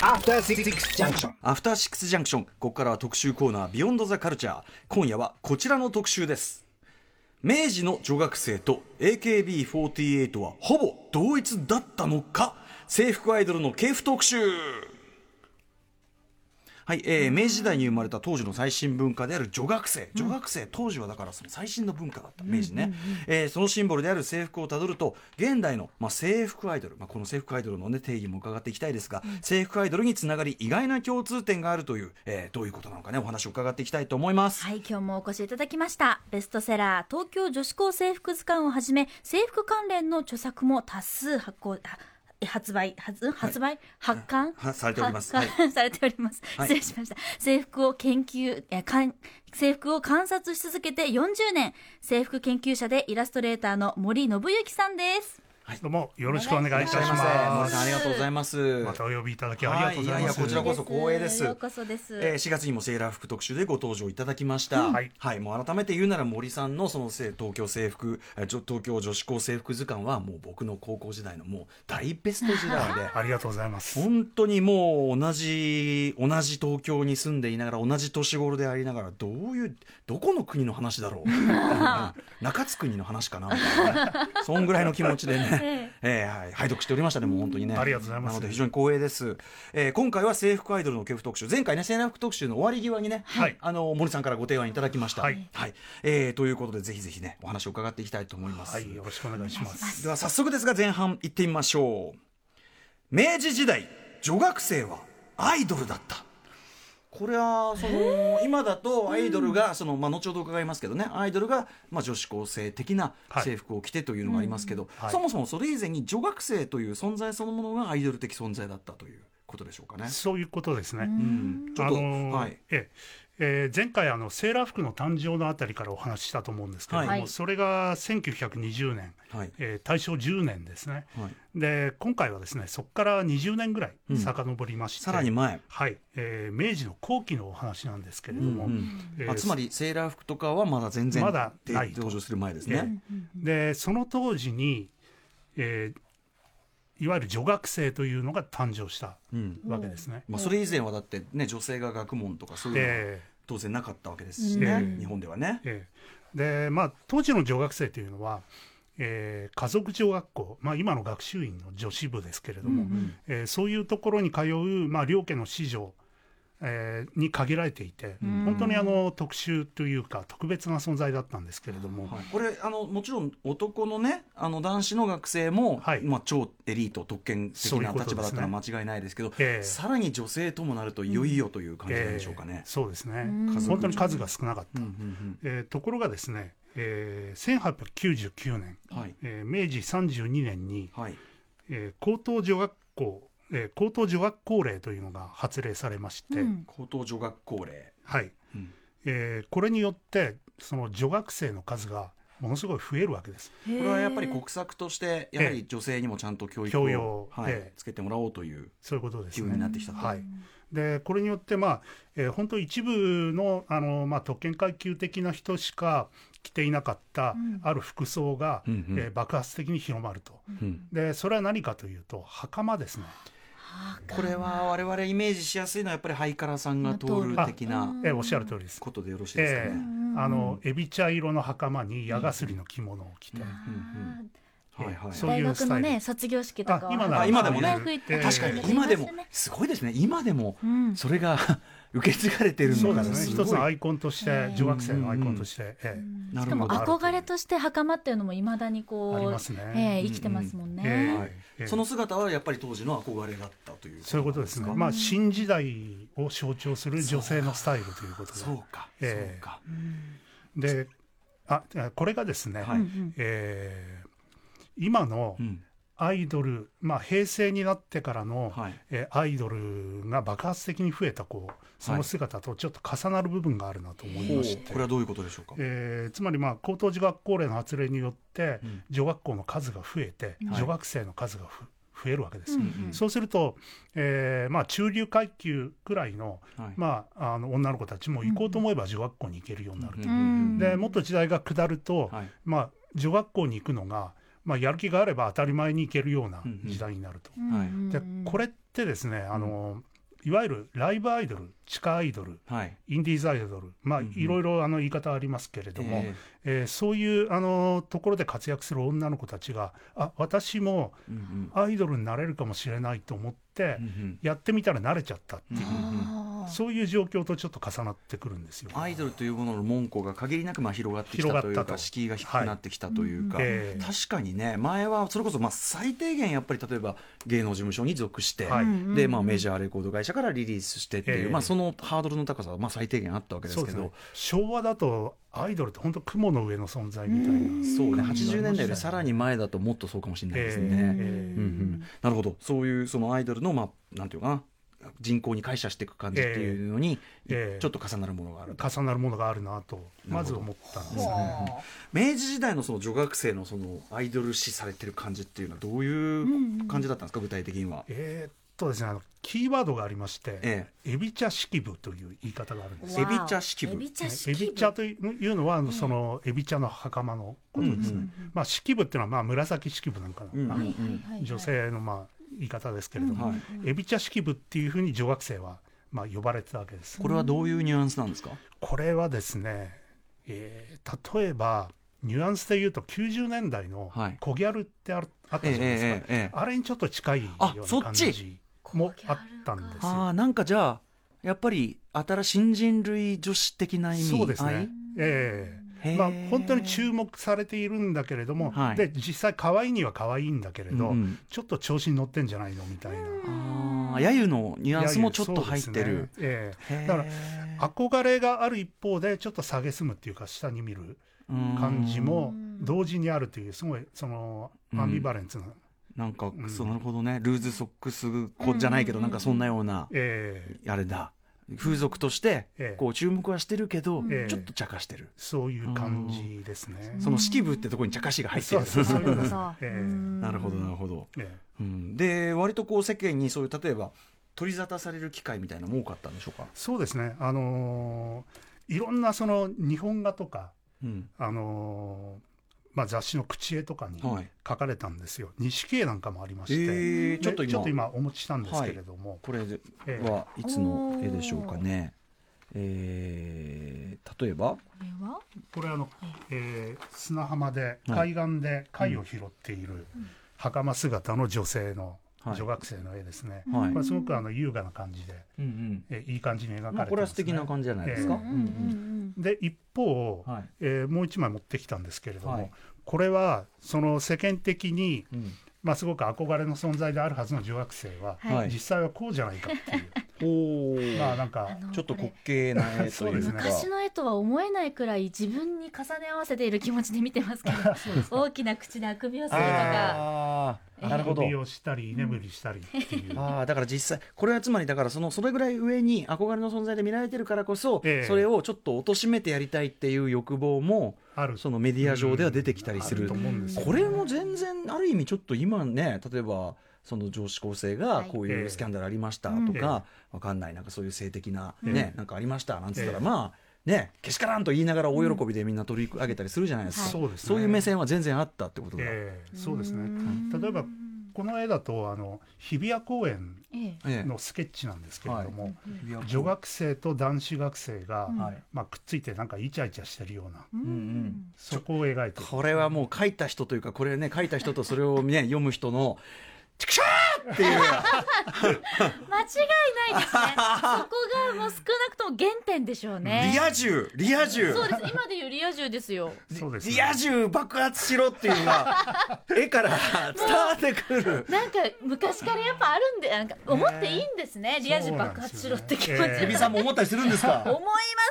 After Six Junction. アフターシックスジャンクションここからは特集コーナービヨンドザカルチャー今夜はこちらの特集です。明治の女学生と AKB48 はほぼ同一だったのか？制服アイドルの系譜特集はい、えー明治時代に生まれた当時の最新文化である女学生。女学生、当時はだからその最新の文化だった。明治ね、えーそのシンボルである制服をたどると現代の、まあ、制服アイドル、まあ、この制服アイドルの、ね、定義も伺っていきたいですが、制服アイドルにつながり意外な共通点があるという、えーどういうことなのかねお話を伺っていきたいと思います。はい、今日もお越しいただきました。ベストセラー、東京女子高制服図鑑をはじめ、制服関連の著作も多数発行、あ発売、発発売、発刊？はされております。発刊？されております。はい。失礼しました。制服を研究、えかん制服を観察し続けて40年、制服研究者でイラストレーターの森信之さんです。どうもよろしくお願いいたしませ森ます。さんありがとうございます。またお呼びいただきありがとうございます。はいいやいやこちらこそ光栄ですようこそです。えー4月にもセーラー服特集でご登場いただきました、はいもう改めて言うなら森さんのそのせ東京制服え東京女子高制服図鑑はもう僕の高校時代のもう大ベスト時代でありがとうございます。本当にもう同じ同じ東京に住んでいながら同じ年頃でありながらどういうどこの国の話だろううん 中津国の話かなみたいなねそんぐらいの気持ちでね、えーはい、拝読しておりましたねもう本当にね。ありがとうございます。なので非常に光栄です、えー今回は制服アイドルの系譜特集。前回ねセーラー服特集の終わり際にね、はい。あの森さんからご提案いただきました。はい。えーということでぜひぜひねお話を伺っていきたいと思います、はい、よろしくお願いします。では早速ですが前半行ってみましょう。明治時代女学生はアイドルだったこれはその今だとアイドルがその、まあ、後ほど伺いますけどね。アイドルが、まあ、女子高生的なはい。制服を着てというのがありますけど、はい。そもそもそれ以前に女学生という存在そのものがアイドル的存在だったということでしょうかね。そういうことですね。うん、ちょっと、あのーはい。えええー前回あのセーラー服の誕生のあたりからお話ししたと思うんですけれども、はい。それが1920年、はい。えー大正10年ですね。はい、で今回はですねそこから20年ぐらい遡りまして、さらに前、はい、えー明治の後期のお話なんですけれども、うんえーあつまりセーラー服とかはまだ全然まだでないと。登場する前ですね。でその当時に、えーいわゆる女学生というのが誕生したうん。わけですね。まあ、それ以前はだってね女性が学問とかそういうのはえ。当然なかったわけですしね、うん日本ではね。ー。え。ーでまあ当時の女学生というのは、えー家族女学校、まあ、今の学習院の女子部ですけれども、えーそういうところに通う、まあ、両家の子女、えーに限られていて、本当にあの特殊というか特別な存在だったんですけれども、はい、これあのもちろん男のねあの男子の学生も、はい。まあ、超エリート特権的な立場だったら間違いないですけどええ。さらに女性ともなるといよいよという感じなんでしょうかえーね。そうですね、本当に数が少なかった。うんうんえーところがですね、えー1899年、うんはい。えー明治32年に、はい。えー高等女学校、えー高等女学校令というのが発令されまして、うん。高等女学校令、はい。うん。えーこれによってその女学生の数がものすごい増えるわけです。これはやっぱり国策としてやはり女性にもちゃんと教育を、教養はいええ。つけてもらおうというそういうことです機運にね。なってきたと。はい、でこれによって、まあえー本当一部のあの、まあ、特権階級的な人しか着ていなかった、ある服装が、うんうん。えー爆発的に広まると。うん。でそれは何かというと袴ですね。これは我々イメージしやすいのはやっぱりハイカラさんが通る的なえーおっしゃる通りです。ことでよろしいですかえね。ーあのエビ茶色の袴に矢がすりの着物を着て、はいはいそう大いうスタイル。学のね卒業式とかはあ今今でもね。確かに今でもすごいですね。今でもん。それが 受け継がれてるのがそうですね。ごい。一つのアイコンとして女学生のアイコンとして、ええ。しかもなるほど。憧れとして袴っていうのもいまだにこうね。ええ生きてますもんね、ええ。はい。ええその姿はやっぱり当時の憧れだったというそういうことですね、まあ、新時代を象徴する女性のスタイルということで。そうか。そうええかであこれがですね、はい。えー今のうんアイドル、まあ、平成になってからの、はい。えーアイドルが爆発的に増えたこうその姿とちょっと重なる部分があるなと思いまして、これはどういうことでしょうか？えーつまりまあ高等女学校令の発令によって、うん。女学校の数が増えて、はい女学生の数がふ増えるわけです、うんうんそうすると、えーまあ、中流階級くらいの,、はい。まあ、あの女の子たちも行こうと思えば女学校に行けるようになると、うん。でもっと時代が下ると、はい。まあ、女学校に行くのがまあ、やる気があれば当たり前にいけるような時代になると。はいでこれってですねあの、いわゆるライブアイドル地下アイドルはい。インディーズアイドル、まあ、いろいろあの言い方ありますけれども、ええ。ーそういうあのところで活躍する女の子たちが、あ私もアイドルになれるかもしれないと思ってやってみたら慣れちゃったっていう、そういう状況とちょっと重なってくるんですよ。アイドルというものの門戸が限りなくまあ広がってきたというか敷居が低くなってきたというか、確かにね前はそれこそまあ最低限やっぱり例えば芸能事務所に属して、はい。でまあ、メジャーレコード会社からリリースしてっていう、ええ。まあ、そのハードルの高さはまあ最低限あったわけですけど。ね、昭和だとアイドルって本当雲の上の存在みたいな、そうね。感じがあ80年代よりさらに前だともっとそうかもしれないですね。ええうんうん、なるほど。そういうそのアイドルの、まあ、なんていうかな？人口に解釈していく感じっていうのに、ええちょっと重なるものがあると。重なるものがあるなとまず思ったんですね。明治時代のその女学生のそのアイドル視されてる感じっていうのはどういう感じだったんですか、具体的には。えーっとですねあのキーワードがありまして、えエビ茶式部という言い方があるんです。エビ茶式部。エビ茶というのはあのそのエビ茶の袴のことですね、うんまあ式部っていうのはまあ紫式部なんかうんの、はいはいはいはい。女性のまあ言い方ですけれども、はいエビ茶式部っていうふうに女学生はまあ呼ばれてたわけです。これはどういうニュアンスなんですか、これはですね、えー例えばニュアンスで言うと90年代のはい。コギャルってあるあったええじゃないですか、ええええあれにちょっと近いよあうな感そっち。じもあったんですよ。ああなんかじゃあやっぱり新新人類女子的な意味？そうですね。えへー。えまあ本当に注目されているんだけれども、はい。で実際可愛いには可愛いんだけれど、うんうん。ちょっと調子に乗ってんじゃないのみたいな。ああ揶揄のニュアンスもちょっと入ってる。ね。えへー。えだから憧れがある一方でちょっと蔑むっていうか下に見る感じも同時にあるというすごいそのアンビバレンスな、なんか、うん。そうなるほどねルーズソックス子じゃないけど、なんかそんなような、ええ。あれだ。風俗としてええ。こう注目はしてるけど、ええ。ちょっと茶化してる、そういう感じですね。その式部ってところに茶化しが入ってる。ええ。なるほどなるほど、えうん、で割とこう世間にそういう例えば取り沙汰される機会みたいなのも多かったんでしょうか、えそうですね、あのーいろんなその日本画とか、うん。あのーまあ、雑誌の口絵とかにはい。書かれたんですよ、錦絵なんかもありまして、えーちょっと今でちょっと今、お持ちしたんですけれども、これでええ。はいつの絵でしょうかね、えー例えば？これは？これあの、えー砂浜ではい。海岸で貝を拾っている袴姿の女性のはい。女学生の絵ですね、はい。これすごくあの優雅な感じで、うんうん。えーいい感じに描かれてね。これは素敵な感じじゃないですか、えうんうん。で一方、はい。えーもう一枚持ってきたんですけれども、はいこれはその世間的に、うん。まあ、すごく憧れの存在であるはずの女学生は、はい。実際はこうじゃないかっていう、おー。まあなんかちょっと滑稽な絵とそうです。ねいうか昔の絵とは思えないくらい自分に重ね合わせている気持ちで見てますけど 大きな口であくびをするとか。ああなるほど。首をしたり居眠りしたりっていう、ああだから実際これはつまりだからそのそれぐらい上に憧れの存在で見られてるからこそ、ええ。それをちょっと貶めてやりたいっていう欲望もある。そのメディア上では出てきたりする、うん。あると思うんですこれも全然ある意味ちょっと今ね例えばその女子高生がはい。こういええ。うスキャンダルありましたうん。とか、わかんないなんかそういう性的なね、えなんかありましたなんつったら、ええまあねけしからんと言いながら大喜びでみんな取り上げたりするじゃないですか、うですね。そういう目線は全然あったってことだ、ええ。そうですね。ん例えばこの絵だとあの日比谷公園ええ。ええのスケッチなんですけれども、い。や女学生と男子学生が、うん。はい。まあ、くっついてなんかイチャイチャしてるような、うん。うんそこを描いてる。これはもう書いた人というかこれね書いた人とそれをね読む人の「ちくしょー!」っていう。間違いないですね。そこがもう少なくとも原点でしょうね。リア充リア充。そうです。今でいうリア充ですよ。そうですね。リア充爆発しろっていうのが 絵から伝わってくる。なんか昔からやっぱあるんでなんか思っていいんですね、リア充爆発しろって気持ち、ええエビさんも思ったりするんですか？思いま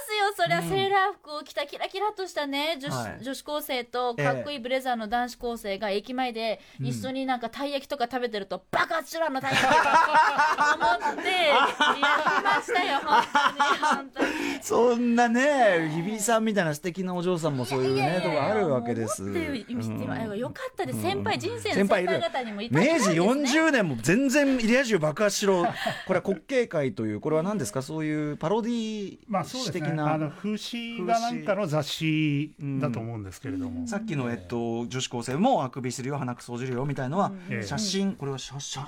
すよそりゃ。セーラー服を着たキラキラとしたね女子,、はい。女子高生とかっこいいブレザーの男子高生が駅前で一緒になんかたい焼きとか食べてると、爆発しろあのたい焼きと思ってやりましたよ本当に本当に。そんなね日比さんみたいな素敵なお嬢さんもそういうねとこあるわけです。よかったです。先輩人生の先先輩方にもいた明治ですね。40年も全然入れ味を爆発しろ。これは滑稽会というこれは何ですか？そういうパロディまあそうですね。史的な、あの風刺がなんかの雑誌だと思うんですけれども、さっきの、えっと、女子高生もあくびするよ鼻くそじるよみたいのは、ええ。写真これは写写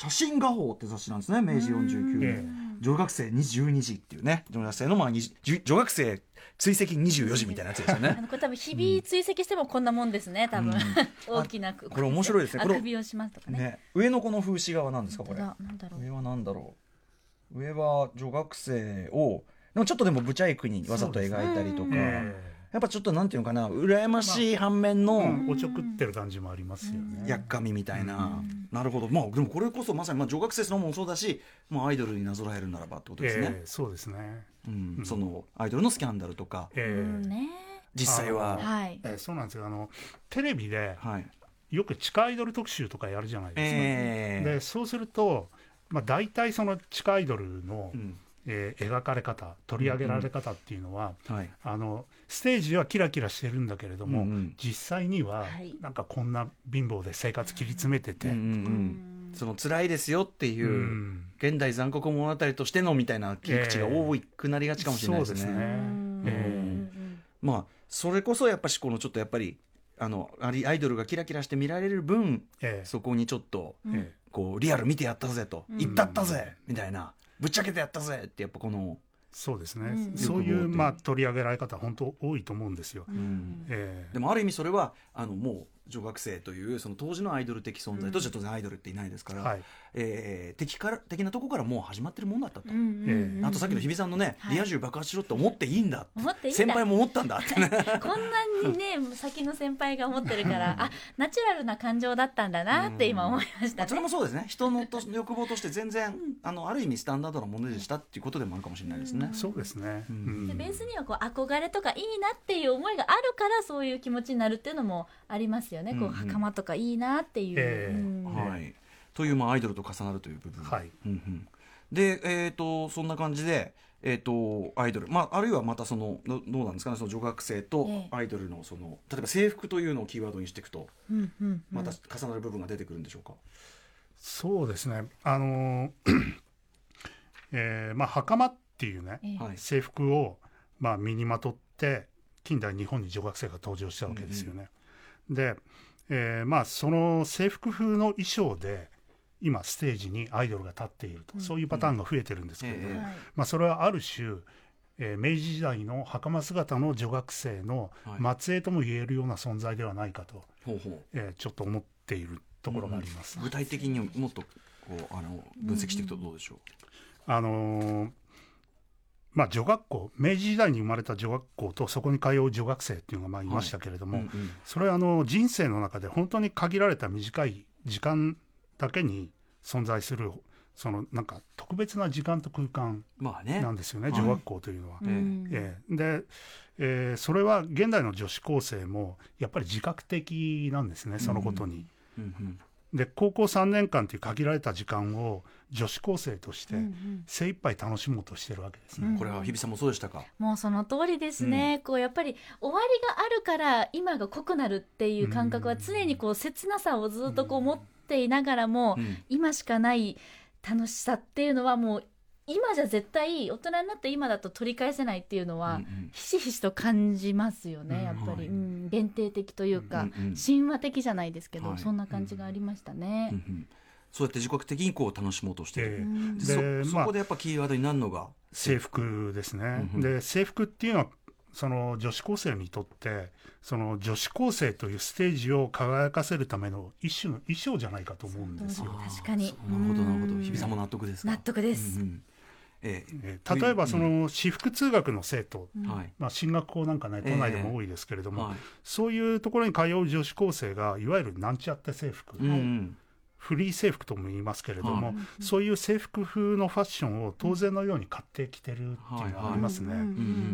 写真画報って雑誌なんですね。明治49年、え女学生22時っていうね。女学生のまあ20女女学生追跡24時みたいなやつですよ あねのこれ多分日々追跡してもこんなもんですね多分、大きなくこれ面白いですね。これあくびをしますとかね。ね上のこの風刺画は何ですかこれ。本当だなんだろう。上は何だろう。上は女学生をでもちょっとでもブチャイクにわざと描いたりとか、えやっぱちょっとなんていうのかな羨ましい反面の、えうんおちょくってる感じもありますよね。やっかみみたいな、なるほど。まあでもこれこそまさにまあ女学生そのもそうだしもうアイドルになぞらえるならばってことですね、ええそうですね。うんそのアイドルのスキャンダルとか。うえ。えんね。実際は。はい。ええそうなんですよ。あのテレビではい。よく地下アイドル特集とかやるじゃないですか。ええでそうすると、まあ、大体その地下アイドルの、うんえー描かれ方取り上げられ方っていうのは、はい。あのステージはキラキラしてるんだけれども、うんうん。実際にははい。なんかこんな貧乏で生活切り詰めてて、うんうんうん。その辛いですよっていう、うん。現代残酷物語としてのみたいな切り口が多くなりがちかもしれないですね。そうですね。うん。えまあそれこそやっぱしこのちょっとやっぱりあのアリアイドルがキラキラして見られる分ええ。そこにちょっとええこうリアル見てやったぜと、うん。行ったったぜみたいなぶっちゃけてやったぜ。ってやっぱこの、そうですね、うん。そういう、まあ、取り上げられ方本当多いと思うんですよ。うん。ええ。でもある意味それはあのもう女学生というその当時のアイドル的存在としては当然アイドルっていないですから、はい。えー敵から的なとこからもう始まってるもんだったと。うんうんうんあとさっきの日比さんのね、はい。リア充爆発しろって思っていいんだ思っていいんだ。先輩も思ったんだってね。こんなにね先の先輩が思ってるからあナチュラルな感情だったんだなって今思いましたね。まあそれもそうですね。人のと欲望として全然、あのある意味スタンダードなものでしたっていうことでもあるかもしれないですね。そうですね、うん。うん。でベースにはこう憧れとかいいなっていう思いがあるからそういう気持ちになるっていうのもありますよね、こううん。うん袴とかいいなっていう、ええ。うん。はい、という、まあ、アイドルと重なるという部分、はい。うんうん。で、えー、とそんな感じで、えー、とアイドル、まあ、あるいはまたそのどどうなんですかね。その女学生とええ。アイドルのその例えば制服というのをキーワードにしていくとうんうんうん。また重なる部分が出てくるんでしょうか？そうですね。あのー えーまあ袴っていうね、制服を、まあ、身にまとって近代日本に女学生が登場したわけですよね。で、えーまあ、その制服風の衣装で今ステージにアイドルが立っていると、そういうパターンが増えてるんですけれども、ええ。はいまあ、それはある種、えー明治時代の袴姿の女学生のはい。末裔とも言えるような存在ではないかと、ほうほう。えーちょっと思っているところがあります。具体的にもっとこうあの分析していくとどうでしょあのーまあ、女学校明治時代に生まれた女学校とそこに通う女学生っていうのがまあいましたけれどう。も、うんうんそれはあの人生の中で本当に限られた短い時間だけに存在するそのなんか特別な時間と空間まあねなんですよね、はい女学校というのは。うんええで、えーそれは現代の女子高生もやっぱり自覚的なんですねそのことに。うんうんで高校3年間という限られた時間を女子高生としてうんうん。精一杯楽しもうとしてるわけですね。うん。これは日比さんもそうでしたか？もうその通りですね、こうやっぱり終わりがあるから今が濃くなるっていう感覚は常にこう切なさをずっとこう持っていながらも、うん。今しかない楽しさっていうのはもう今じゃ絶対大人になって今だと取り返せないっていうのは、うんうん。ひしひしと感じますよね、うん。やっぱり、はい。うん。限定的というか、うんうん神話的じゃないですけど、はい。そんな感じがありましたね。うん。うん。そうやって自覚的にこう楽しもうとしてる。ええ。うんでそでまあそこでやっぱキーワードになるのが？制服ですね。うんうん。で制服っていうのはその女子高生にとってその女子高生というステージを輝かせるための一種の衣装じゃないかと思うんですよ。確かに。なるほどなるほど。うん。日比さんも納得ですか？納得です。うんうんええ。ー例えばその私服通学の生徒、えはい。まあ、進学校なんかね都内でも多いですけれども、はい。そういうところに通う女子高生がいわゆるなんちゃって制服、うんうん。フリー制服とも言いますけれども、はい。そういう制服風のファッションを当然のように買ってきてるっていうのがありますね。うんうんう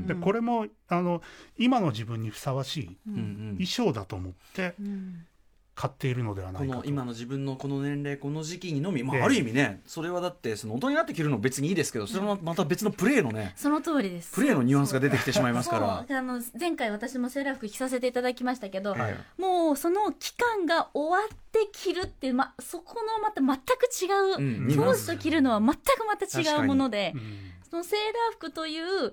ん。でこれもあの今の自分にふさわしい衣装だと思ってうん買っているのではなこいかと。の今の自分のこの年齢この時期にのみ、まあ、ええ。ある意味ねそれはだってその大人になって着るの別にいいですけどそれもまた別のプレーのねその通りです。プレーのニュアンスが出てきてしまいますから。あの前回私もセーラー服着させていただきましたけど、はい。もうその期間が終わって着るっていう、ま、そこのまた全く違う、うん。当時と着るのは全くまた違うもので、うん。そのセーラー服という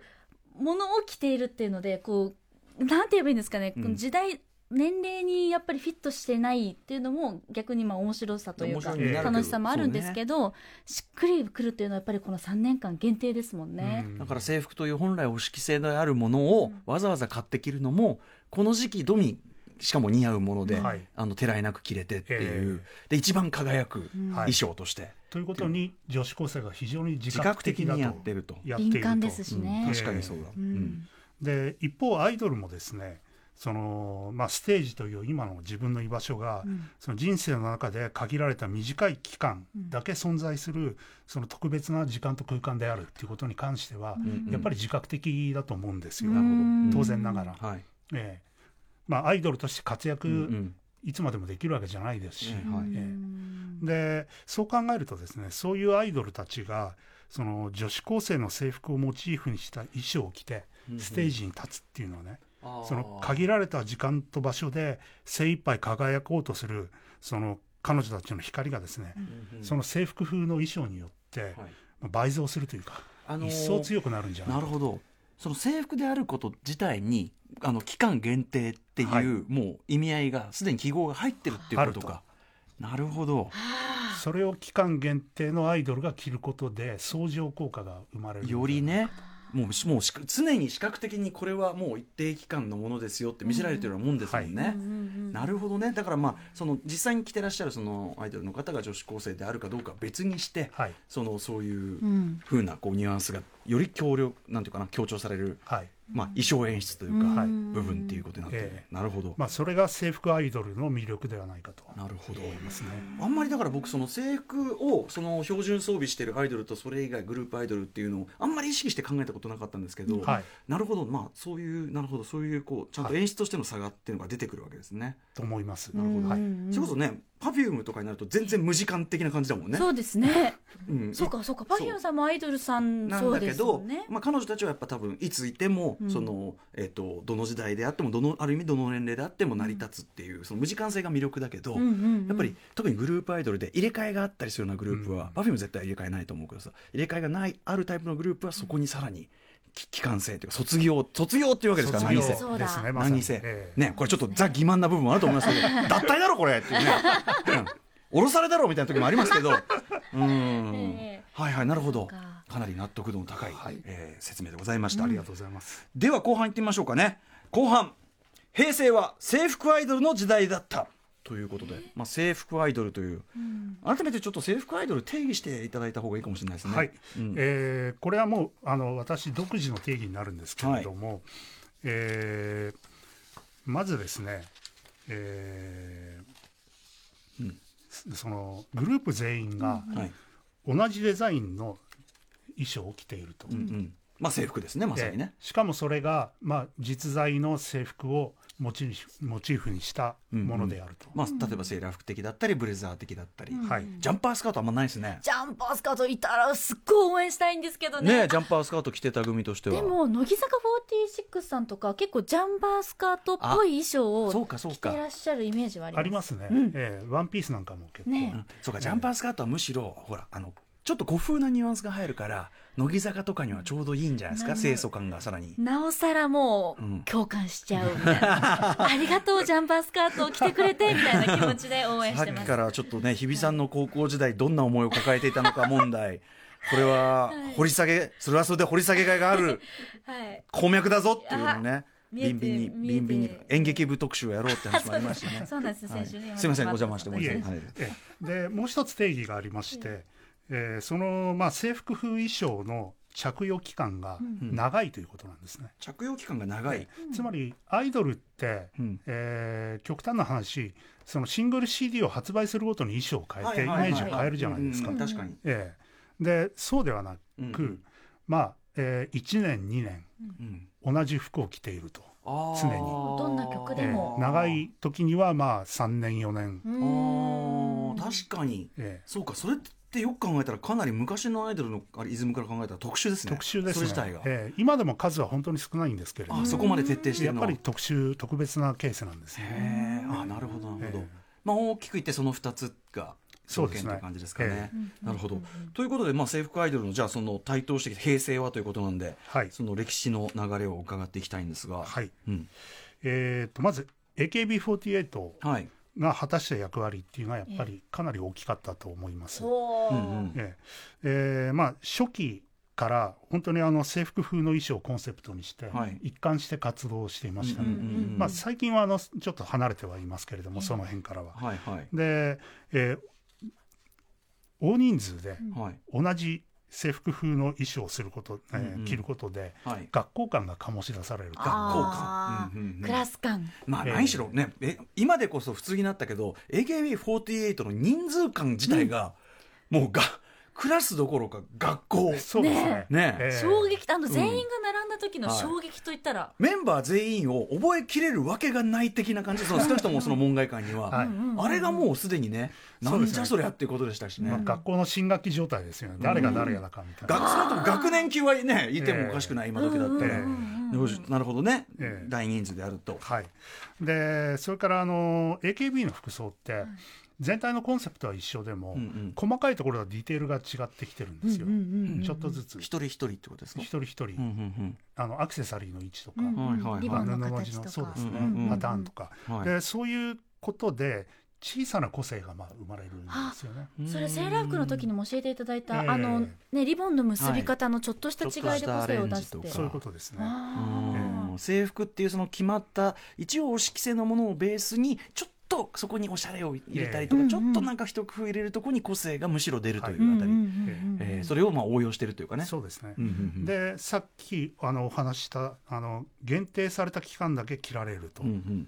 ものを着ているっていうのでこうなんて言えばいいんですかね、うん。時代年齢にやっぱりフィットしてないっていうのも逆にまあ面白さというか楽しさもあるんですけど、しっくりくるっていうのはやっぱりこの3年間限定ですもんね。うん。だから制服という本来お色性であるものをわざわざ買って着るのもこの時期のみしかも似合うもので、はい。あのてらいなく着れてっていう、えで一番輝くうん。衣はい装として。ということに女子高生が非常に自自覚覚的にやってると。敏感ですしね。うん確かにそうだ。ううんん。で一方アイドルもですねその、まあ、ステージという今の自分の居場所が、うん。その人生の中で限られた短い期間だけ存在する、その特別な時間と空間であるっていうことに関しては、うん。やっぱり自覚的だと思うんですよ、うん。当然ながら、はい。ええ。まあ、アイドルとして活躍、うんうん。いつまでもできるわけじゃないですし、うんはい。ええ。でそう考えるとですねそういうアイドルたちがその女子高生の制服をモチーフにした衣装を着てステージに立つっていうのはね、その限られた時間と場所で精一杯輝こうとするその彼女たちの光がですね、その制服風の衣装によってはい。倍増するというか、あのー一層強くなるんじゃないか。なるほど。その制服であること自体にあの期間限定っていう、はい。もう意味合いがすでに記号が入ってるっていうことか。なるほど。それを期間限定のアイドルが着ることで相乗効果が生まれるよりねもうもう常に視覚的にこれはもう一定期間のものですよって見せられてるようなもんですもんね、なるほどね。だからまあその実際に着てらっしゃるそのアイドルの方が女子高生であるかどうかは別にして、はい。そのそういううん。風なこうニュアンスがより強力なんていうかな強調される、はいまあ、衣装演出というか、はい部分っていうことになってる、え。なるほど、まあ、それが制服アイドルの魅力ではないかと。なるほど。思いますね。あんまりだから僕その制服をその標準装備してるアイドルとそれ以外グループアイドルっていうのをあんまり意識して考えたことなかったんですけど、はい。なるほど。まあそういうなるほど。そういうこうちゃんと演出としての差がっていうのが出てくるわけですね。と思います。なるほど、はいそれこそね Perfume とかになると全然無時間的な感じだもんね。そうですね。うんそうかそうか。パフュームさんもアイドルさんなんだけど、よね。まあ、彼女たちはやっぱ多分いついても、うんそのえっとどの時代であってもどのある意味どの年齢であっても成り立つっていう、その無時間性が魅力だけど、うんうんうんやっぱり特にグループアイドルで入れ替えがあったりするようなグループは、うん Perfume 絶対入れ替えないと思うけどさ入れ替えがないあるタイプのグループはそこにさらにき期間性というか卒業卒業っていうわけですから何せ。ですね、ませ、ええ。ねこれちょっとザ欺瞞な部分もあると思いますけど 脱退だろこれっていうね、うん。降ろされだろみたいな時もありますけど。うん、ええ。はいはいなるほど。か。かなり納得度の高い、はい。えー説明でございました、ありがとうございます。では後半いってみましょうかね。後半。平成は制服アイドルの時代だったということで、まあ、制服アイドルという、改めてちょっと制服アイドル定義していただいた方がいいかもしれないですね。はい、うん。えーこれはもうあの私独自の定義になるんですけれども、えーまずですね、えーうん。そのグループ全員がはい。同じデザインの衣装を着ていると。うんうん。まあ、制服ですねまさにね。で。しかもそれが、まあ、実在の制服をモチーフモチーフにしたものであると。まあ、例えばセーラー服的だったりブレザー的だったり、はいジャンパースカートあんまないですね。ジャンパースカートいたらすっごい応援したいんですけどね。ねジャンパースカート着てた組としては。でも乃木坂46さんとか結構ジャンパースカートっぽい衣装そうをかそうか着て。らっしゃるイメージはあります。ありますね、うんえーワンピースなんかも結構、ねうんそうかジャンパースカートはむしろほらあのちょっと古風なニュアンスが入るから乃木坂とかにはちょうどいいんじゃないですか？うん清楚感がさらに。なおさらもう、うん。共感しちゃうみたいな。ありがとうジャンパースカートを着てくれてみたいな気持ちで応援さしてます。っきからちょっとね日比さんの高校時代どんな思いを抱えていたのか問題。これははい。掘り下げそれはそれで掘り下げがいがあるはい。鉱脈だぞっていうのをねビンビンにビンビンに。演劇部特集をやろうって話もありましたね。そうなんですはい先週ねすみませんお邪魔しておおります。い。えはいえ。でもう一つ定義がありまして、えーその、まあ、制服風衣装の着用期間がん。長いということなんですね。着用期間が長い。つまりアイドルって、うん。えー極端な話そのシングル CD を発売するごとに衣装を変えて、イメージを変えるじゃないですか。うん確かに。ええでそうではなく、うんまあ、え1年2年うん。同じ服を着ていると。常に。どんな曲ええでも長い時にはまあ3年4年、確かに。ええそうかそれってよく考えたらかなり昔のアイドルのあれイズムから考えたら特殊ですね。特殊ですね。それ自体が、ええ。今でも数は本当に少ないんですけれども。あそこまで徹底してるの。はやっぱり特殊特別なケースなんですねへえ。あなるほどなるほど、ええ。まあ大きく言ってその2つがそうですね。条件という感じですかね。えなるほど、ということで、まあ、制服アイドルのじゃあその台頭してきた平成はということなんではい。その歴史の流れを伺っていきたいんですが、はい。うん。えー、とまず AKB48 はいが果たした役割っていうのはやっぱりかなり大きかったと思います。おーうんうん。ええ。えーまあ、初期から本当にあの制服風の衣装をコンセプトにしてはい。一貫して活動していましたね、うんうんうんまあ、最近はあのちょっと離れてはいますけれども、その辺からは。はいはい。で、えー大人数ではい。同じ制服風の衣装をすること、えーうん。うん着ることではい。学校感が醸し出される。と学校感。うんうんうん。クラス感。まあええ何しろね、え今でこそ普通になったけど AKB48 の人数感自体が、もうがクラスどころか学校。そうですね。ねえ。ー衝撃。あの全員が並んだ時のはい。衝撃といったら。メンバー全員を覚えきれるわけがない的な感じその少なくともその門外観には、はい。あれがもうすでにねなんじゃそりゃっていうことでしたしね、まあ、学校の新学期状態ですよね、誰が誰やだかみたいな。学生とも学年級はねいてもおかしくない、今時だったら、えなるほどね、ええ。大人数であると、はい、でそれからあの AKB の服装って、全体のコンセプトは一緒でも、うんうん。細かいところはディテールが違ってきてるんですよ、ちょっとずつ。一人一人ってことですか？一人一人、うんうんあのアクセサリーの位置とか、うんはいはの形とか。そうですね、うんうんうん。パターンとか、うんはい。でそういうことで小さな個性がまあ生まれるんですよね。それセーラー服の時にも教えていただいた、ええ。あのねリボンの結び方のちょっとした違いで個性を出して、ちょっとしたアレンジとかそういうことですね。あうん。制服っていうその決まった一応お色性のものをベースにちょっとそこにおしゃれを入れたりとか、ええ。ちょっとなんか一工夫入れるところに個性がむしろ出るというあたり、えーそれをまあ応用してるというかね。そうですね、でさっきあのお話ししたあの限定された期間だけ着られると、うんうん。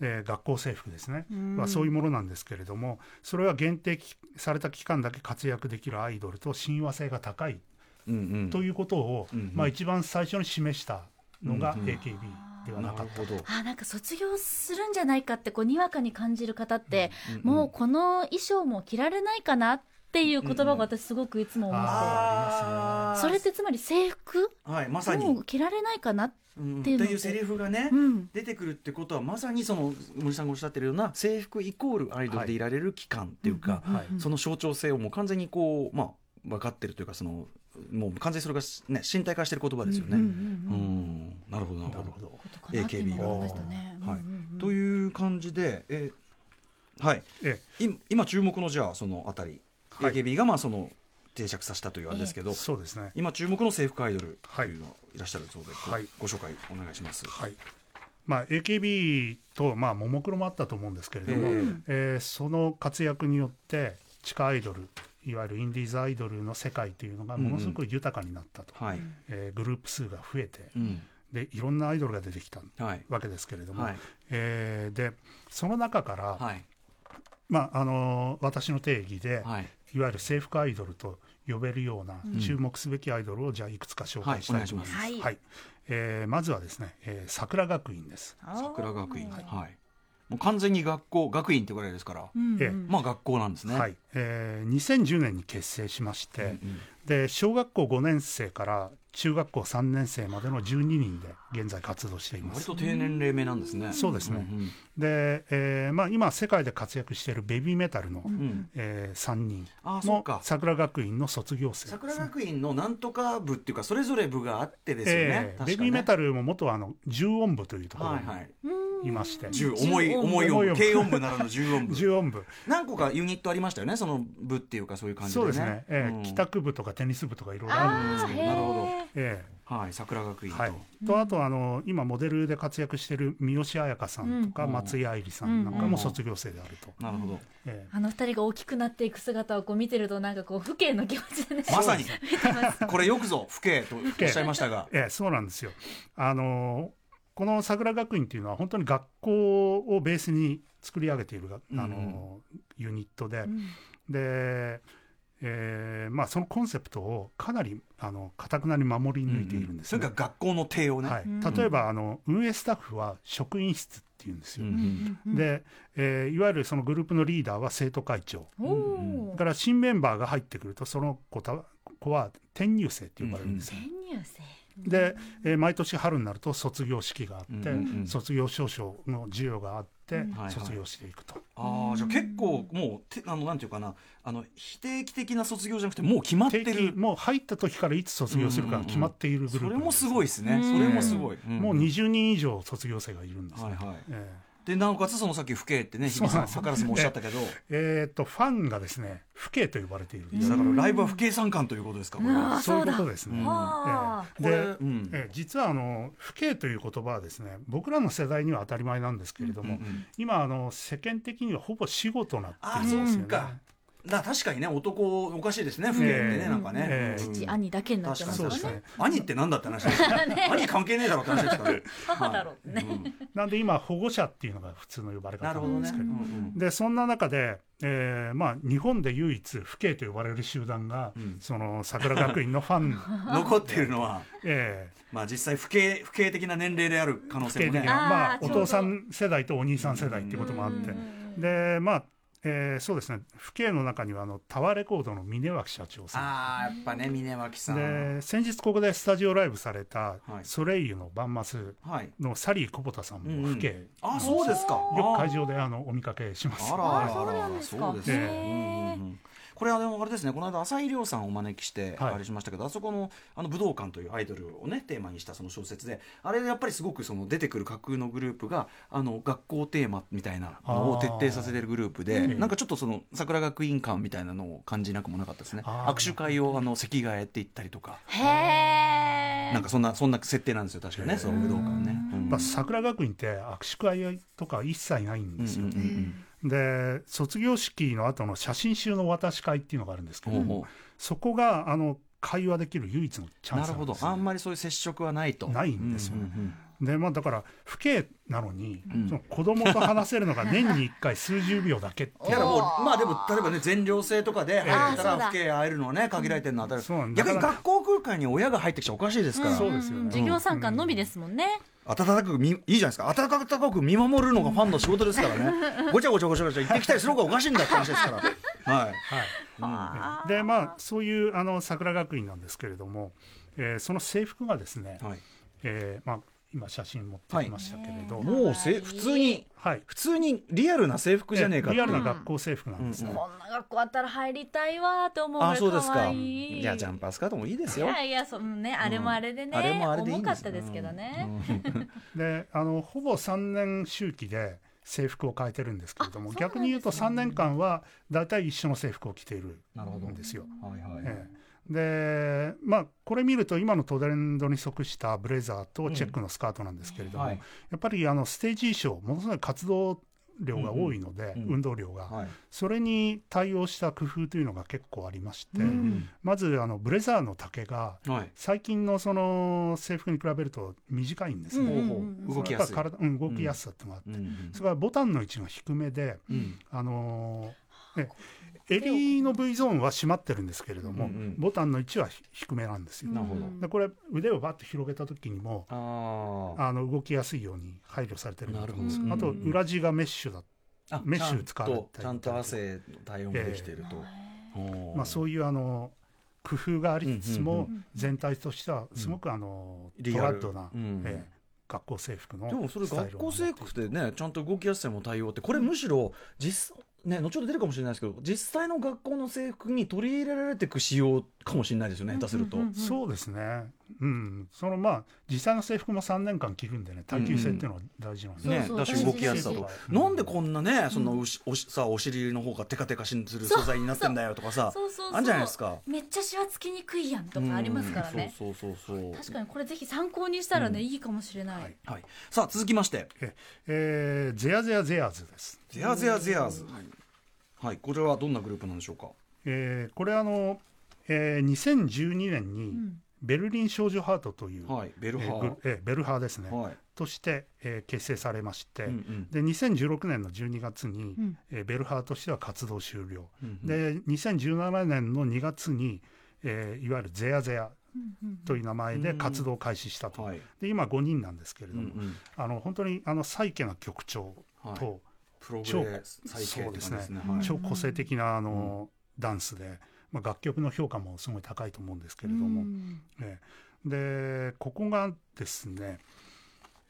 えー学校制服ですね、うん。はそういうものなんですけれどもそれは限定きされた期間だけ活躍できるアイドルと親和性が高いうんうん。ということを、うんうん。まあ、一番最初に示したのがうんうん。AKB ではなかった。あなんか卒業するんじゃないかってこうにわかに感じる方って、うんうんもうこの衣装も着られないかなっていう言葉が私すごくいつも思って、あーそれってつまり制服？はいまさに、もう着られないかな、うんっていうのって。というセリフがね、うん、出てくるってことはまさにその森さんがおっしゃってるような制服イコールアイドルでいられる期間っていうか、うんはいその象徴性をもう完全にこうまあ分かってるというかそのもう完全にそれがね身体化してる言葉ですよね。うんうんうんなるほどなるほど。なるほ。ど。ことかなっていうのが。はいうんうんうん。という感じで、えーはい、えい今注目のじゃあそのあたり、はい。AKB がまあその定着させたというあれですけど、そうですね。今注目の制服アイドルというのがい。らっしゃるそうで、ごはい。ご紹介お願いします。はい。まあ、AKB と、まあ、ももクロもあったと思うんですけれども、え。えーその活躍によって地下アイドルいわゆるインディーズアイドルの世界というのがものすごく豊かになったと、はい、えーグループ数が増えて。うん、でいろんなアイドルが出てきたはい、わけですけれども、はい、えーでその中から、はい、まああのー私の定義で、はい、いわゆる制服アイドルと呼べるようなうん。注目すべきアイドルをじゃあいくつか紹介したいと思います。はいはい。えーまずはですね、えー桜学院です。桜学院、ははいい、もう完全に学校学院ってぐらいですから、うんうん。ええ。まあ学校なんですね。はい。えー2010年に結成しまして、うんうんで小学校5年生から中学校3年生までの12人で現在活動しています。割と低年齢目なんですね。そうですね。んで、えーまあ、今世界で活躍しているベビーメタルの、うん。うんえ3人もあそうか。桜学院の卒業生です、桜学院のなんとか部っていうかそれぞれ部があってですよね。えーね。ベビーメタルも元はあの重音部というところにはいはい。いまして、重重い重音部重い音。部重い音部。軽音部ならぬ重音部。重音部。何個かユニットありましたよねその部っていうかそういう感じでね。そうですね、えーうん。帰宅部とかテニス部とかいろいろあるんですけど、なるほどえはい桜学院と。ーはい、とあとあの今モデルで活躍している三好彩香さんとかうん。松井愛理さんなんかも卒業生であると、なるほど。えあの二人が大きくなっていく姿をこう見てるとなんかこう父兄の気持ちでね。まさに。これよくぞ父兄とおっしゃいましたが。ーえーそうなんですよ。あのこの桜学院っていうのは本当に学校をベースに作り上げているが、あのユニットで、うん。で、えーまあ、そのコンセプトをかなりあの堅くなに守り抜いているんですね、それから学校の体をね、はい。うん、例えばあの運営スタッフは職員室っていうんですよ、うんで、えーいわゆるそのグループのリーダーは生徒会長。おおだから新メンバーが入ってくるとその子た子は転入生って呼ばれるんですよ、転入生で、えー毎年春になると卒業式があって、うんうんうん。卒業証書の授与があって、うん。はいはい。卒業していくと、ああじゃあ結構もうてあのなんていうかなあの非定期的な卒業じゃなくてもう決まってる。もう入った時からいつ卒業するかが決まっているグループそなんですれもすごいですね。うんそれもすごい、ん。もう20人以上卒業生がいるんですね、はいはい。えでなおかつそのさっき父兄ってね日比さん図らずもおっしゃったけど、ーえーとファンがですね父兄と呼ばれているんですだからライブは不敬参観ということですかこれそういうことですね、うんで、うんえー実はあの父兄という言葉はですね僕らの世代には当たり前なんですけれども、うんうん今あの世間的にはほぼ死語となってあいるんですよねだ確かにね男おかしいですね不敬ってね、ええなんかね、ええ。うん。父兄だけになっちゃいますからねそうですね。兄ってなんだって話ですか？ら 兄関係ねえだろって話ですから。母だろうね、うん。なんで今保護者っていうのが普通の呼ばれ方なんですけど。うんうん。でそんな中で、えーまあ、日本で唯一父兄と呼ばれる集団が、うん。その桜学院のファン、残っているのはえまあ実際不敬不敬的な年齢である可能性もね。な、まあ、お父さん世代とお兄さん世代っていうこともあって、でまあえーそうですね。父兄の中にはあのタワーレコードの峰脇社長さん。ああやっぱね峰脇さん。で先日ここでスタジオライブされたはい。ソレイユのバンマスはい。のサリー小畑さんうんうん。も父兄、あそうですか。よく会場であのお見かけします。あらあらあそうですか。そうですね。へー。うんうんうんこれはでもあれですねこの間浅井亮さんをお招きしてはい。あれしましたけど、あそこのあの武道館というアイドルをねテーマにしたその小説であれでやっぱりすごくその出てくる架空のグループがあの学校テーマみたいなのを徹底させてるグループでうん。なんかちょっとその桜学院感みたいなのを感じなくもなかったですね。握手会をあの席替えって言ったりとか。へえなんかそんなそんな設定なんですよ確かねその武道館ね。うん。まあ、桜学院って握手会とか一切ないんうんですよ、うんうんで卒業式の後の写真集の渡し会っていうのがあるんですけど、うんほう。ほそこがあの会話できる唯一のチうなるほどャンスなんですよあんまりそういう接触はないと。ないんですようんうんでまあだから父兄なのに、うん。その子供と話せるのが年に1回 数十秒だけっていう。だからもうまあでも例えばね全寮制とかで入ったら父兄会えるのはね限られてるのは当たうなんだ。逆に学校空間に親が入ってきちゃおかしいですから。そうですよね。ん。授業参観のみですもんね、温かくみいいじゃないですか。温かく見守るのがファンの仕事ですからね。ごちゃごちゃごちゃごちゃ言ってきたりする方がおかしいんだって話ですから。はい。はい。あーでまあそういうあの桜学院なんですけれども、えーその制服がですね、はい。えーまあ、今写真持ってきましたけれど、はいもうせ普通にはい。普通にリアルな制服じゃねえかリアルな学校制服なんですね、うんこんな学校あったら入りたいわーと思う。ぐらいあそうですか。可愛いい。やジャンパースカートもいいですよ。いやいやそのねあれもあれでね、あれもあれでいいん重かったですけどね、であのほぼ3年周期で制服を変えてるんですけれども、ね。逆に言うと3年間は大体一緒の制服を着ているなるほど。んですよ。はいはい。ええでまあこれ見ると今のトレンドに即したブレザーとチェックのスカートなんですけれども、はい。やっぱりあのステージ衣装ものすごい活動量が多いので、うん。うん。運動量が、はい。それに対応した工夫というのが結構ありまして、うん。まずあのブレザーの丈がはい。最近のその制服に比べると短いんですね。うん。ほうほう動きやすうん、動きやすさっていうのがあって、うん。うんそれからボタンの位置が低めで、うん。あのーえ襟の V ゾーンは締まってるんですけれども、うんうん。ボタンの位置はひ低めなんですよ。なるほど。でこれ腕をバッと広げた時にもあの動きやすいように配慮されてるんだと思うんですなるほど。あと裏地がメッシュだ、あメッシュ使われたりちゃんと汗の対応もできてると、おー。まあ、そういうあの工夫がありつつも、うんうんうん。全体としてはすごくあの、リアル。トラッドな、うん。ええ学校制服のでもそれ学校制服ってねちゃんと動きやすさにも対応ってこれむしろ実ね後ほど出るかもしれないですけど実際の学校の制服に取り入れられていく仕様かもしれないですよね下手すると、そうですね、うん、そのまあ実際の制服も3年間着るんでね耐久性っていうのは大事なんですうそう。だし動きやすさと、うん。なんでこんなねそのおしおしさお尻の方がテカテカしする素材になってんだよとかさそうそうそうあるんじゃないですか。めっちゃシワつきにくいやんとかありますからね、うん。そうそうそうそう。確かにこれぜひ参考にしたらね、いいかもしれない、はい。はい、さあ続きまして。ええーゼアゼアゼアーズです、ゼアゼアゼアーズ。はい。これはどんなグループなんでしょうか？えーこれあの、えー2012年にうんベルリン少女ハートという、はいベルハえーえーベルハーですね、ーはい。として、えー結成されまして、うんうん。で2016年の12月に、うん。えーベルハーとしては活動終了、うんうん。で2017年の2月に、えーいわゆるゼアゼアという名前で活動を開始したと、はい。で今5人なんですけれども、うんうん。あの本当にあのサイケな曲調はい。と、プログ超レ再生って感じですね。そうはい。超個性的なあの、ダンスで、まあ、楽曲の評価もすごい高いと思うんですけれども、うん。ええ。でここがですね、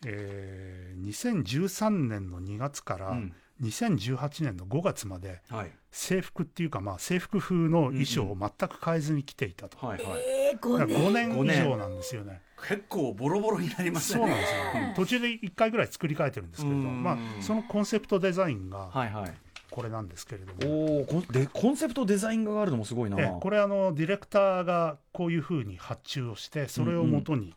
えー2013年の2月からうん。2018年の5月まではい。制服っていうか、まあ、制服風の衣装を全く変えずに着ていたと、はいはい。えー、5だから年5年以上なんですよね。結構ボロボロになりますね。そうなんですよ、ね途中で1回ぐらい作り変えてるんですけれど、うん。まあ、そのコンセプトデザインがはいはいこれなんですけれども、おでコンセプトデザイン画があるのもすごいな。ええこれあのディレクターがこういうふうに発注をしてそれをもとに、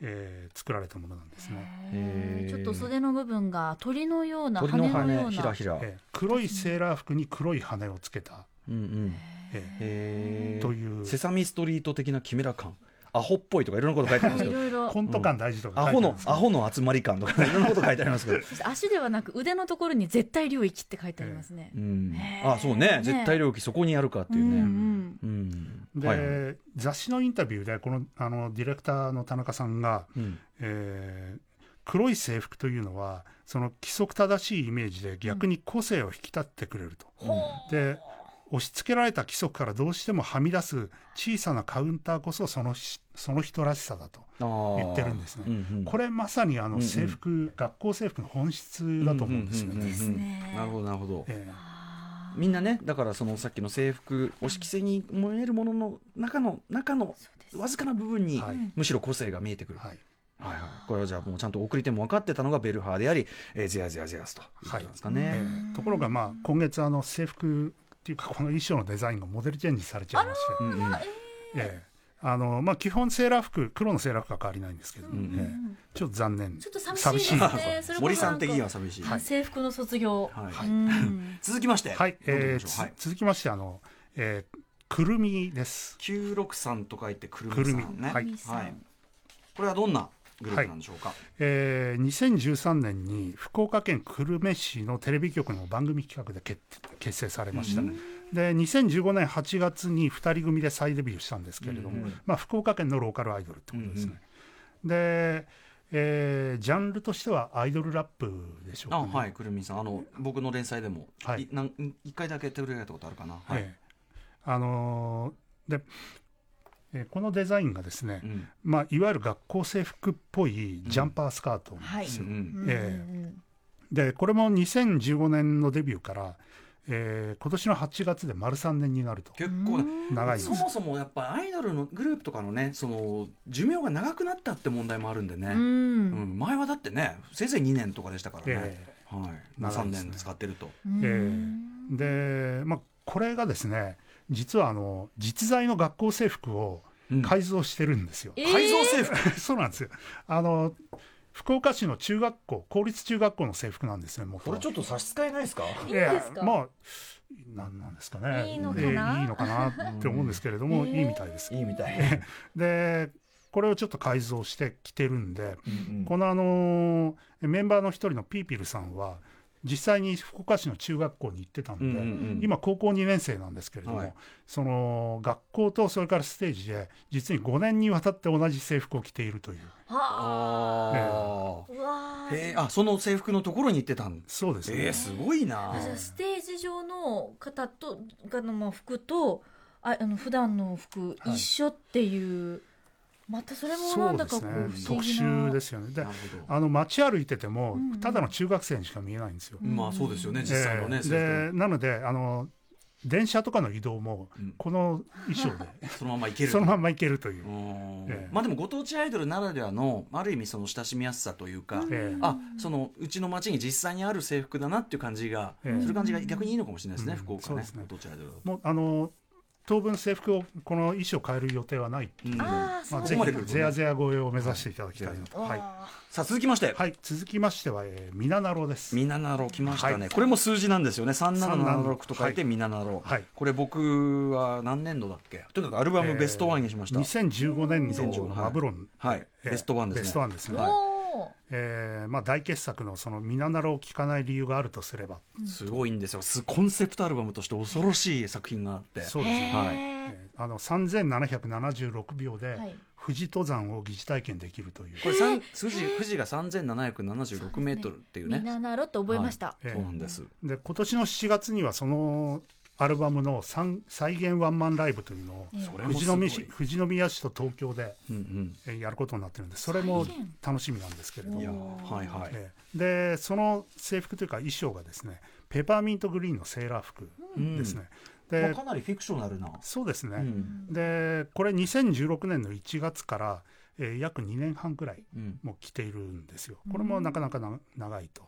えー作られたものなんですね、ちょっと袖の部分が鳥のような羽鳥のような。ひらひら。ええ黒いセーラー服に黒い羽をつけた、うんうん。えへえという。セサミストリート的なキメラ感アホっぽいとかいろんなこと書いてありますけど。いろいろ。コント感大事とか。アホのアホの集まり感とかいろんなこと書いてありますけど。足ではなく腕のところに絶対領域って書いてありますね。う。ん。あそうね。ね絶対領域そこにあるかっていううんうねん。うん。で、はいはい。雑誌のインタビューでこのあのディレクターの田中さんが、うん。えー黒い制服というのはその規則正しいイメージで逆に個性を引き立ってくれると。で押し付けられた規則からどうしてもはみ出す小さなカウンターこそそのしその人らしさだと言言ってるんですね。うんうんこれまさにあうんうんの制服、学校制服の本質だと思うんですよね。なるほどなるほど。えあーみんなねだからそのさっきの制服押し着せに見えるものの中の中のわずかな部分にはい。むしろ個性が見えてくる、えはい。はいはい、これはじゃあもうちゃんと送り手も分かってたのがベルハーであり、えー、ゼアゼアゼアスということなんですかね。ええ。ところがまあ今月あの制服っていうかこの衣装のデザインがモデルチェンジされちゃいまして、うんうん。ええあのまあ、基本セーラー服黒のセーラー服は変わりないんですけど、うんちょっと残念。ちょっと寂しいですね。森さん的には寂しい。はい。制服の卒業。はい。うん。続きまして、はい、えーはい。つ続きましてあの、えーくるみです。九六三と書いてくるみくるみ。さんね。はいみさん。はい。これはどんなグループなんでしょうか？えー2013年に福岡県久留米市のテレビ局の番組企画で結結成されました、うん。で2015年8月に2人組で再デビューしたんですけれども、まあ、福岡県のローカルアイドルってことですね、で、えージャンルとしてはアイドルラップでしょうか、ね。あはいくるみさん。あの僕の連載でも、はい。いなん一回だけ手触れられたことあるかな？はい。ええ。あのーで、えーこのデザインがですね、うん。まあ、いわゆる学校制服っぽいジャンパースカートなんですよ、うんうんえでこれも2015年のデビューから、えー今年の8月で丸3年になると。結構。ね長いです。そもそもやっぱアイドルのグループとかのねその寿命が長くなったって問題もあるんでね、ううん。ん。前はだってねせいぜい2年とかでしたからね、えはい、まあ3長いですね。年使ってると、うん。え。で、まあ、これがですね実はあの実在の学校制服をうん。改造してるんですよ、えー。改造制服、そうなんですよ。あの福岡市の中学校公立中学校の制服なんですね元は。これちょっと差し支えないですか？いいですか？やまあなんなんですかね。いいのかな？えーいいのかなって思うんですけれども、うん。いいみたいです。いいみたい、でこれをちょっと改造して着てるんで、うんうん。このあのーメンバーの一人のピーピルさんは実際に福岡市の中学校に行ってたんで、うんうんうん。今高校2年生なんですけれども、はい。その学校とそれからステージで実に5年にわたって同じ制服を着ているという。はあ。あうわー。あその制服のところに行ってたんそうです。ね、えー、すごいな。じゃあステージ上の方とがのまあ服とああの普段の服はい。一緒っていう、またそれもなんだかこう不思議な特殊ですよね。でなるほあの街歩いてても、うん。うんただの中学生にしか見えないんですよ、どまあそうですよね実際のね、ええ。制服でなのであの電車とかの移動もうん。この衣装で そのまま行けるそのまんま行けるという、うん。ええ。まあでもご当地アイドルならではのある意味その親しみやすさというか、ええあそのうちの町に実際にある制服だなっていう感じが、ええする感じが逆にいいのかもしれないですね、うん。福岡ねそうですね。ご当地アイドルもうあの当分制服をこの衣装を変える予定はない。っていう、うん。ああそうまあ、ぜひゼヤゼヤ超えを目指していただきたいなと、はい。あさあ続きまして、はい、続きましては、えー、ミナナロです。ミナナロ来ましたね、はい。これも数字なんですよね。3776と書いてはい。ミナナロ、はい。これ僕は何年度だっけ？とにかくアルバムベストワンにしました、2015年2015のマブロン、はい、えーベストワンですね。ベストワンですね。ーおーえーまあ、大傑作のそのミナナロを聴かない理由があるとすれば、すごいんですよ。すコンセプトアルバムとして恐ろしい作品があって。そうですね。はい。えー。あの3776秒ではい。富士登山を疑似体験できるという、これ三富士富士が3776メートルっていうね。みんななろって覚えました、えー。そうなんです、で今年の7月にはそのアルバムの再再現ワンマンライブというのを富士宮市富士宮市と東京でやることになってるんでそれも楽しみなんですけれども、はいはい、えーでその制服というか衣装がですねペパーミントグリーンのセーラー服ですね、まあでかなりフィクショナルな、そうですね、うん。でこれ2016年の1月から、えー約2年半くらいうん。もう着ているんですよ。これもなかなかな長いと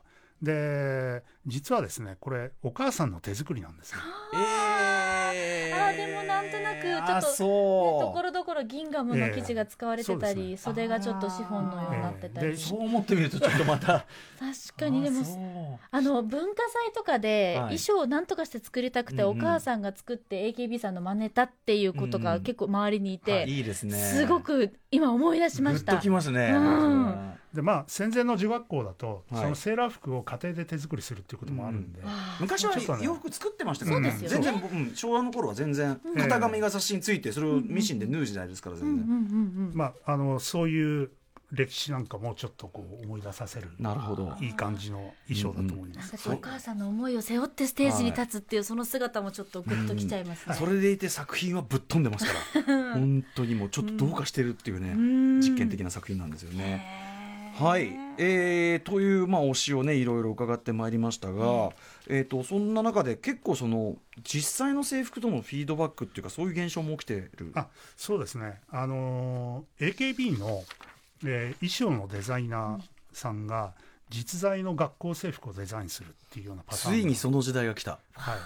で実はですねこれお母さんの手作りなんですよ。えあーでもなんとなくちょっとあそう。ところどころギンガムの生地が使われてたり、ええそうです袖がちょっとシフォンのようになってたり、ええでそう思ってみるとちょっとまた。確かにでもあの文化祭とかではい。衣装を何とかして作りたくて、うんうん。お母さんが作って AKB さんの真似たっていうことうんうん。が結構周りにいて、いいですね。すごく今思い出しました。きますね、うん。でまあ戦前の女学校だと、はい。そのセーラー服を家庭で手作りするっていうこともあるんで、昔はちょっとね。洋服作ってましたからそうですよね。全然、うん昭和の頃は全然ええ型紙が雑誌についてそれをミシンで縫う時代ですから全然、まああのそういう歴史なんかもちょっとこう思い出させるなるほど。いい感じの衣装だと思います。なんかお母さんの思いを背負ってステージに立つっていうその姿もちょっとグッときちゃいますね。それでいて作品はぶっ飛んでますから。本当にもうちょっとどうかしてるっていうね、うん。実験的な作品なんですよね。はい、えーという、まあ、推しをねいろいろ伺ってまいりましたが、えー、とそんな中で結構その実際の制服とのフィードバックっていうかそういう現象も起きてる。あそうですね、あのー AKB の、えー衣装のデザイナーさんが実在の学校制服をデザインするっていうようなパターンついにその時代が来た。はい、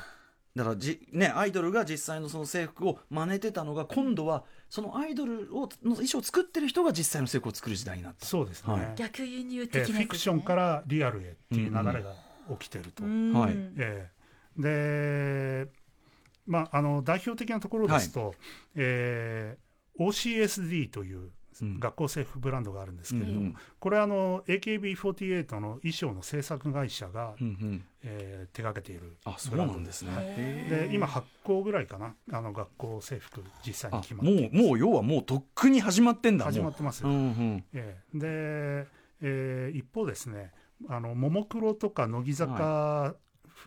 だからじ、ね、アイドルが実際のその制服を真似てたのが今度はそのアイドルをの衣装を作ってる人が実際の制服を作る時代になった。そうですね、はい。逆輸入え的なね。ーフィクションからリアルへっていう流れが起きてると。えーで、まあ、あの代表的なところですと、えー OCSD といううん学校制服ブランドがあるんですけれども、うん。これはあの AKB48 の衣装の制作会社が、うんうん。えー手掛けているあそうなんですね。へで今8校ぐらいかなあの学校制服実際にあ決まってもうもう要はもうとっくに始まってんだ始まってますよ、うんうん。ええ。で、えー一方ですねあのももクロとか乃木坂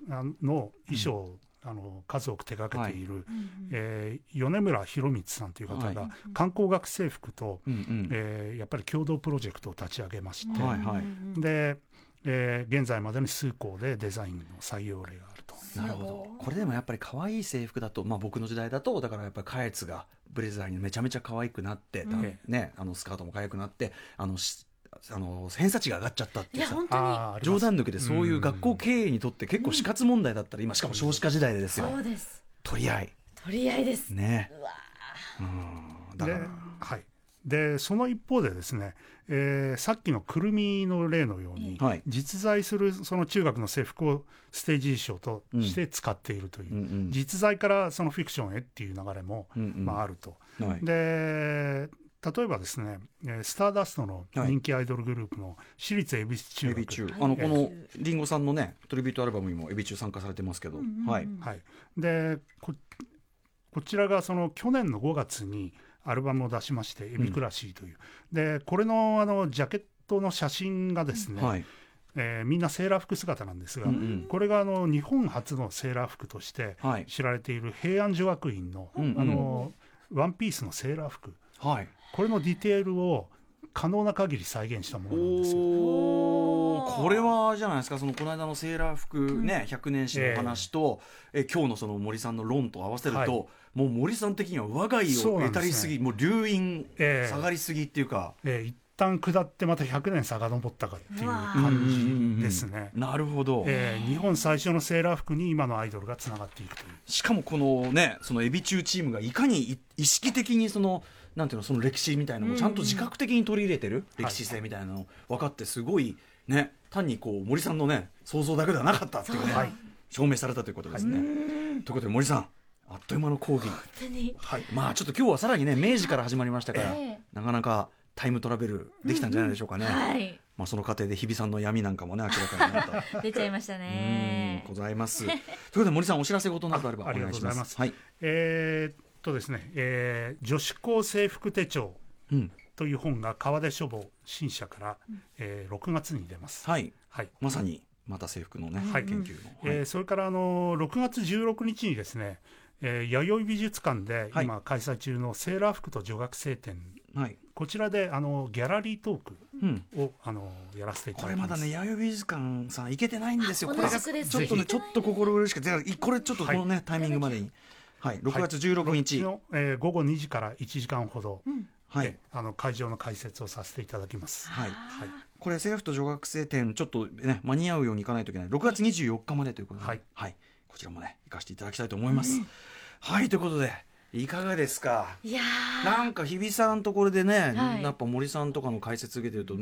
あの衣装を、あの数多く手掛けている、うんえー米村博光さんという方が、はい。観光学制服と、うんうん。えーやっぱり共同プロジェクトを立ち上げまして、はいはい。で、えー現在までに数校でデザインの採用例があると。なるほど。これでもやっぱり可愛い制服だと、まあ、僕の時代だとだからやっぱりカエツがブレザーにめちゃめちゃ可愛くなって、だうん。ね、あのスカートも可愛くなってあのしあの偏差値が上がっちゃったっていうさ冗談抜きでそういう学校経営にとって結構死活問題だったら今しかも少子化時代でですよ。そうです。取り合い。取り合いです。ね。うわうん。だかでらはい、でその一方でですね、えーさっきのくるみの例のように、はい。実在するその中学の制服をステージ衣装として使っているという、うんうん。実在からそのフィクションへっていう流れも、うんうん。まあ、あると。はい。で例えばですね、えースターダストの人気アイドルグループの私立恵比寿中学、エビ中はい。あのこのはい。リンゴさんのねトリビュートアルバムにもエビ中参加されてますけど、うんうんうん。はい。はい、でここちらがその去年の5月にアルバムを出しまして「エビクラシー」という、でこれのあのジャケットの写真がですね、はい。えーみんなセーラー服姿なんですが、うんうん。これがあの日本初のセーラー服としてはい。知られている平安女学院の,、うんうん。あのワンピースのセーラー服。はいこれのディテールを可能な限り再現したものなんですよ。これはじゃないですか。そのこの間のセーラー服ね、100年史の話と、え今日のその森さんの論と合わせると、はい。もう森さん的には我が家を得たりすぎ、もう留飲ええ下がりすぎっていうか、えー一旦下ってまた100年遡ったかっていう感じですね。なるほど、えー日本最初のセーラー服に今のアイドルがつながっていくという。しかもこのねそのエビ中チームがいかにい意識的にそのなんていうのその歴史みたいなのをちゃんと自覚的に取り入れてる、歴史性みたいなの分かってすごいね単にこう森さんのね想像だけではなかったっていうね、はい。証明されたということですね。ということで森さんあっという間の講義。本当に。はい、まあちょっと今日はさらにね明治から始まりましたから、ええ。なかなかタイムトラベルできたんじゃないでしょうかね。はい。まあその過程で日比さんの闇なんかもね明らかになった。出ちゃいましたね。うんございます。ということで森さんお知らせ事などあればおああり願いしま。がとうございます。す。はい。えとですね、えー女子高制服手帳うん。という本が川出書房新社から、えー6月に出ます。はい。はい。まさにまた制服のね、はい研究の。えーそれからあの6月16日にですね、えー弥生美術館ではい今開催中のセーラー服と女学生展、はい。こちらであのギャラリートークうん。をあのやらせていたこだきます。れまだね弥生美術館さん行けてないんですよ。あこれがちょっとねちょっと心苦しくていこれちょっとこのね、タイミングまでに。はい。6月16日。の、えー午後2時から1時間ほど、はい。え。ーあの会場の解説をさせていただきます。はい。はい。これ政府と女学生展ちょっとね間に合うようにいかないといけない。6月24日までということで、はい。こちらもね行かせていただきたいと思います、はいということでいかがですか？いやー。なんか日比さんとこれでね、はい。やっぱ森さんとかの解説受けてると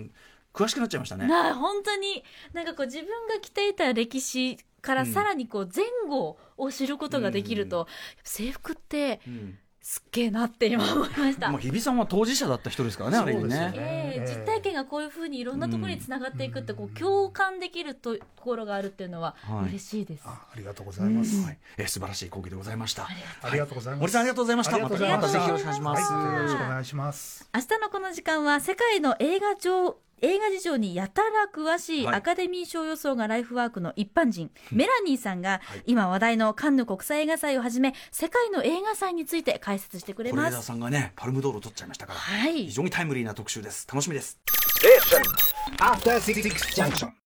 詳しくなっちゃいましたね。な本当に。なんかこう自分が着ていた歴史からさらにこう前後を知ることができると、制服ってうん。すっげえなって今思いました。まあ、日比さんは当事者だった人ですからねある意味そうですよね。ねええ実体験がこういうふうにいろんなところにつながっていくってこう共感できるところがあるっていうのははい。嬉しいです。あありがとうございます。はい、えー素晴らしい講義でございました。ありがとうございます。森さんありがとうございました。ありがとうございましたまたぜひよろしくお願いします、はい、よろしくお願いします。明日のこの時間は世界の映画上映画事情にやたら詳しいはい。アカデミー賞予想がライフワークの一般人、メラニーさんがはい。今話題のカンヌ国際映画祭をはじめ世界の映画祭について解説してくれ是ます。枝さんがねパルムドール取っちゃいましたから、はい。非常にタイムリーな特集です。楽しみです。Junction.